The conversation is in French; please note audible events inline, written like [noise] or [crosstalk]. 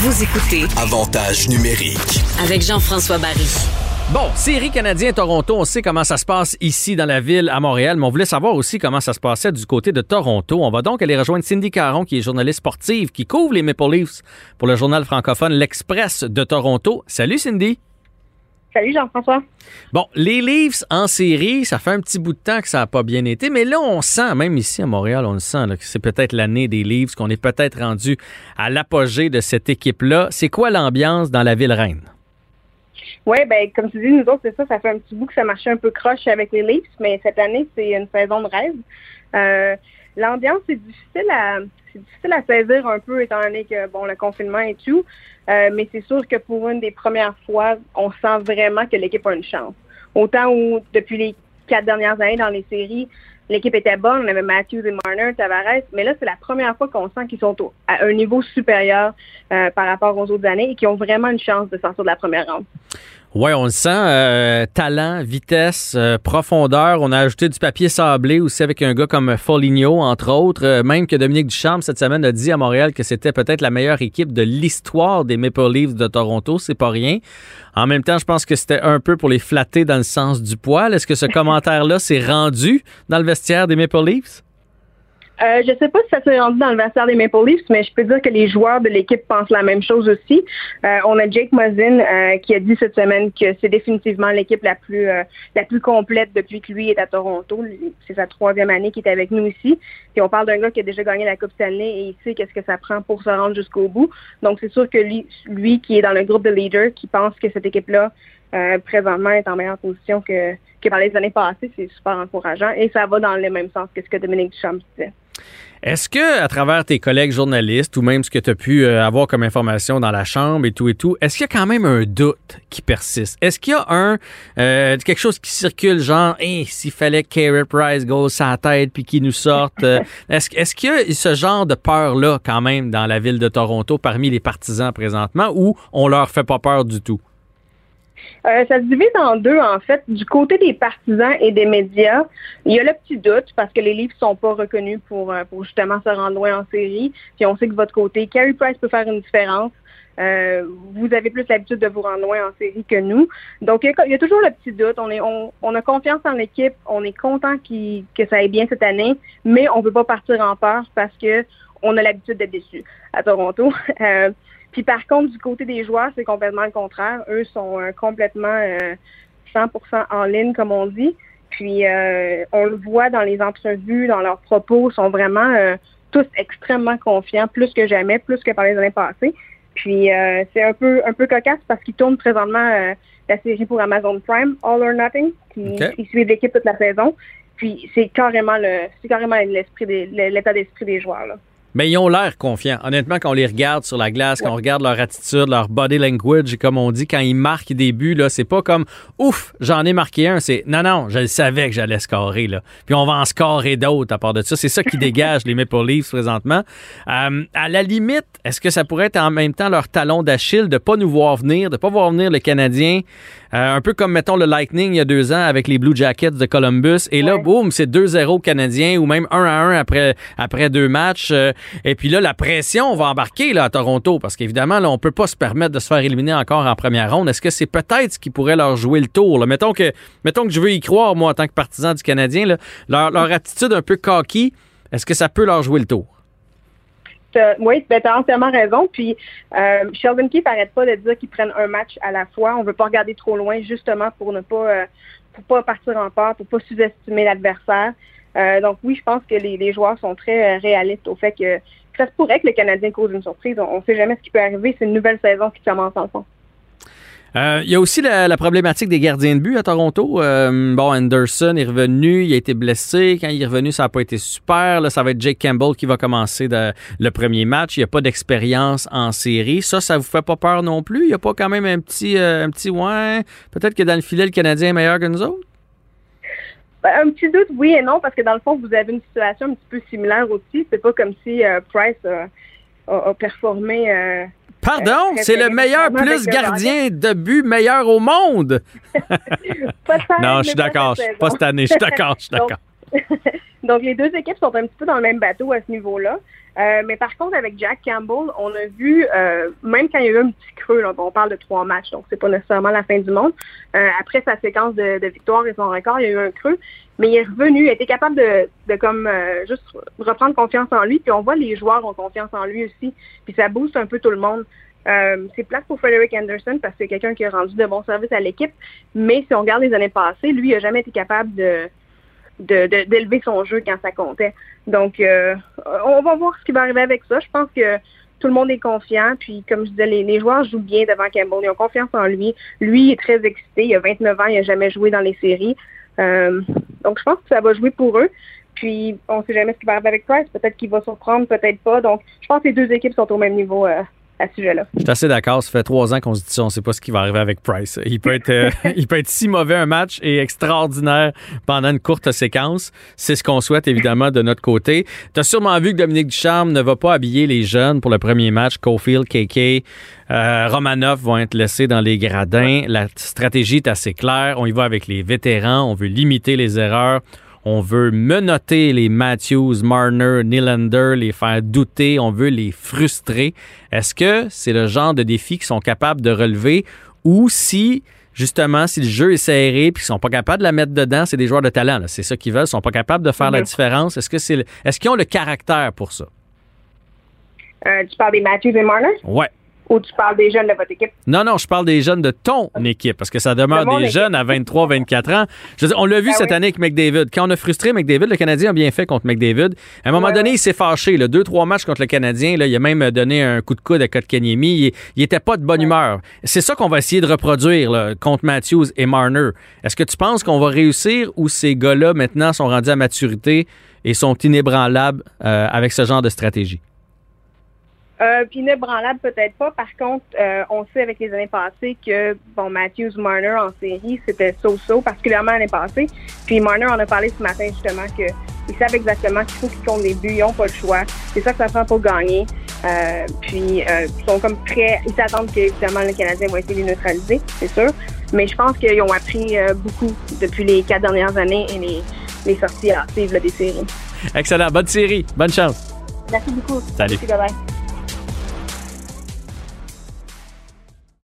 Vous écoutez Avantage numérique. avec Jean-François Barry. Bon, série canadien-Toronto, on sait comment ça se passe ici dans la ville à Montréal, mais on voulait savoir aussi comment ça se passait du côté de Toronto. On va donc aller rejoindre Cindy Caron, qui est journaliste sportive, qui couvre les Maple Leafs pour le journal francophone L'Express de Toronto. Salut Cindy! Salut Jean-François. Bon, les Leafs en série, ça fait un petit bout de temps que ça n'a pas bien été, mais là, on sent, même ici à Montréal, on le sent, là, que c'est peut-être l'année des Leafs, qu'on est peut-être rendu à l'apogée de cette équipe-là. C'est quoi l'ambiance dans la ville reine? Oui, ben comme tu dis, nous autres, c'est ça, ça fait un petit bout que ça marchait un peu croche avec les Leafs, mais cette année, c'est une saison de rêve. Euh, L'ambiance, c'est difficile à c'est difficile à saisir un peu étant donné que bon le confinement et tout. Euh, mais c'est sûr que pour une des premières fois, on sent vraiment que l'équipe a une chance. Autant où depuis les quatre dernières années dans les séries, l'équipe était bonne, on avait Matthews et Marner, Tavares, mais là, c'est la première fois qu'on sent qu'ils sont à un niveau supérieur euh, par rapport aux autres années et qu'ils ont vraiment une chance de sortir de la première ronde. Oui, on le sent. euh, talent, vitesse, euh, profondeur. On a ajouté du papier sablé aussi avec un gars comme Foligno, entre autres. Euh, même que Dominique Ducharme, cette semaine, a dit à Montréal que c'était peut-être la meilleure équipe de l'histoire des Maple Leafs de Toronto. C'est pas rien. En même temps, je pense que c'était un peu pour les flatter dans le sens du poil. Est-ce que ce commentaire-là s'est rendu dans le vestiaire des Maple Leafs? Euh, je sais pas si ça s'est rendu dans le vestiaire des Maple Leafs, mais je peux dire que les joueurs de l'équipe pensent la même chose aussi. Euh, on a Jake Muzzin euh, qui a dit cette semaine que c'est définitivement l'équipe la plus euh, la plus complète depuis que lui est à Toronto. C'est sa troisième année qu'il est avec nous ici. Puis on parle d'un gars qui a déjà gagné la Coupe Stanley et il sait qu'est-ce que ça prend pour se rendre jusqu'au bout. Donc c'est sûr que lui, lui qui est dans le groupe de leaders, qui pense que cette équipe-là euh, présentement est en meilleure position que, que par les années passées, c'est super encourageant. Et ça va dans le même sens que ce que Dominique Duchamp disait. Est-ce que, à travers tes collègues journalistes ou même ce que tu as pu euh, avoir comme information dans la chambre et tout et tout, est-ce qu'il y a quand même un doute qui persiste? Est-ce qu'il y a un euh, quelque chose qui circule, genre, hey, s'il fallait que Carey Price go sa tête puis qu'il nous sorte, euh, [laughs] est-ce, est-ce qu'il y a ce genre de peur-là quand même dans la ville de Toronto parmi les partisans présentement ou on leur fait pas peur du tout? Euh, ça se divise en deux, en fait. Du côté des partisans et des médias, il y a le petit doute parce que les livres sont pas reconnus pour, euh, pour justement se rendre loin en série. Puis on sait que de votre côté, Carey Price peut faire une différence. Euh, vous avez plus l'habitude de vous rendre loin en série que nous. Donc, il y a, toujours le petit doute. On, a confiance en l'équipe. On est content que ça aille bien cette année, mais on ne veut pas partir en peur parce que on a l'habitude d'être déçus à Toronto. [laughs] puis par contre, du côté des joueurs, c'est complètement le contraire. Eux sont euh, complètement euh, 100% en ligne, comme on dit. Puis euh, on le voit dans les entrevues, dans leurs propos, sont vraiment euh, tous extrêmement confiants, plus que jamais, plus que par les années passées. Puis euh, c'est un peu un peu cocasse parce qu'ils tournent présentement euh, la série pour Amazon Prime, All or Nothing, qui, Ok. qui suivent l'équipe toute la saison. Puis c'est carrément le c'est carrément l'esprit l'état d'esprit des joueurs là. Mais ils ont l'air confiants. Honnêtement, quand on les regarde sur la glace, quand on regarde leur attitude, leur body language, comme on dit, quand ils marquent des buts, là, c'est pas comme ouf, j'en ai marqué un. C'est non, non, je le savais que j'allais scorer. Là. Puis on va en scorer d'autres à part de ça. C'est ça qui [laughs] dégage les Maple Leafs présentement. Euh, à la limite, est-ce que ça pourrait être en même temps leur talon d'Achille de pas nous voir venir, de pas voir venir le Canadien, euh, un peu comme mettons le Lightning il y a deux ans avec les Blue Jackets de Columbus. Et là, Ouais. boum, c'est 2-0 Canadien ou même 1 à 1 après, après deux matchs. Euh, et puis là, la pression va embarquer là, à Toronto parce qu'évidemment, là, on peut pas se permettre de se faire éliminer encore en première ronde. Est-ce que c'est peut-être ce qui pourrait leur jouer le tour? Mettons, que, mettons que je veux y croire, moi, en tant que partisan du Canadien, leur, attitude un peu cocky, est-ce que ça peut leur jouer le tour? Oui, ben, tu as entièrement raison. Puis euh, Sheldon n'arrête pas de dire qu'ils prennent un match à la fois. On veut pas regarder trop loin, justement pour ne pas euh, pour pas partir en peur, pour pas sous-estimer l'adversaire. Euh, donc oui, je pense que les, joueurs sont très euh, réalistes au fait que ça se pourrait que le Canadien cause une surprise. On ne sait jamais ce qui peut arriver. C'est une nouvelle saison qui commence en fond. Euh, Il y a aussi la, problématique des gardiens de but à Toronto. Bon, Anderson est revenu, il a été blessé. Quand il est revenu, ça n'a pas été super. Là, ça va être Jake Campbell qui va commencer le premier match. Il n'y a pas d'expérience en série. Ça, ça vous fait pas peur non plus? Il n'y a pas quand même un petit, euh, un petit peut-être que dans le filet, le Canadien est meilleur que nous autres? Ben, un petit doute, oui et non, parce que dans le fond, vous avez une situation un petit peu similaire aussi. C'est pas comme si euh, Price a, a- a performé. euh, Pardon, Euh, c'est le meilleur plus gardien de but meilleur au monde. [laughs] pas de Non, je suis d'accord. cette je suis Pas cette année. Je suis d'accord. Je suis [laughs] d'accord. [laughs] Donc, les deux équipes sont un petit peu dans le même bateau à ce niveau-là. Euh, mais par contre, avec Jack Campbell, on a vu, euh, même quand il y a eu un petit creux, on parle de trois matchs, donc c'est pas nécessairement la fin du monde. Euh, après sa séquence de, de victoires et son record, il y a eu un creux, mais il est revenu, il été capable de, de comme juste reprendre confiance en lui. Puis on voit les joueurs ont confiance en lui aussi, puis ça booste un peu tout le monde. c'est plate pour Frederick Anderson parce que c'est quelqu'un qui a rendu de bons services à l'équipe, mais si on regarde les années passées, lui, il n'a jamais été capable de d'élever son jeu quand ça comptait. Donc, euh, on va voir ce qui va arriver avec ça. Je pense que tout le monde est confiant. Puis, comme je disais, les, joueurs jouent bien devant Campbell. Ils ont confiance en lui. Lui est très excité. Il a 29 ans. Il n'a jamais joué dans les séries. Euh, donc, je pense que ça va jouer pour eux. Puis, on ne sait jamais ce qui va arriver avec Price. Peut-être qu'il va surprendre, peut-être pas. Donc, je pense que les deux équipes sont au même niveau euh, à ce sujet-là. Je suis assez d'accord. Ça fait trois ans qu'on se dit ça. On ne sait pas ce qui va arriver avec Price. Il peut être, euh, [laughs] il peut être si mauvais un match et extraordinaire pendant une courte séquence. C'est ce qu'on souhaite évidemment de notre côté. Tu as sûrement vu que Dominique Ducharme ne va pas habiller les jeunes pour le premier match. Cofield, KK, euh, Romanov vont être laissés dans les gradins. La stratégie est assez claire. On y va avec les vétérans. On veut limiter les erreurs. On veut menotter les Matthews, Marner, Nylander, les faire douter. On veut les frustrer. Est-ce que c'est le genre de défi qu'ils sont capables de relever ou si justement, si le jeu est serré et qu'ils sont pas capables de la mettre dedans, c'est des joueurs de talent. C'est ça qu'ils veulent. Ils sont pas capables de faire la mhm. différence. Est-ce que c'est, est-ce qu'ils ont le caractère pour ça? Euh, tu parles des Matthews et Marner? Ouais. Ou tu parles des jeunes de votre équipe? Non, non, je parle des jeunes de ton équipe, parce que ça demeure des jeunes à 23, 24 ans. Je on l'a vu ben cette année avec McDavid. Quand on a frustré McDavid, le Canadien a bien fait contre McDavid. À un moment donné, il s'est fâché. Le deux, trois matchs contre le Canadien, là, il a même donné un coup de coude à Kotkaniemi. Il, il était pas de bonne humeur. C'est ça qu'on va essayer de reproduire contre Matthews et Marner. Est-ce que tu penses qu'on va réussir ou ces gars-là, maintenant, sont rendus à maturité et sont inébranlables euh, avec ce genre de stratégie? Euh, puis inébranlable peut-être pas. Par contre, euh, on sait avec les années passées que bon Matthews Marner en série c'était so-so, particulièrement l'année passée. Puis Marner en a parlé ce matin justement que ils savent exactement qu'il faut qu'ils comptent des buts, ils n'ont pas le choix. C'est ça que ça prend pour gagner. Euh, puis euh, ils sont comme prêts, ils s'attendent que évidemment les Canadiens vont essayer de les neutraliser, c'est sûr. Mais je pense qu'ils ont appris euh, beaucoup depuis les quatre dernières années et les, les sorties actives des séries. Excellent, bonne série, bonne chance. Merci beaucoup. Salut. Merci,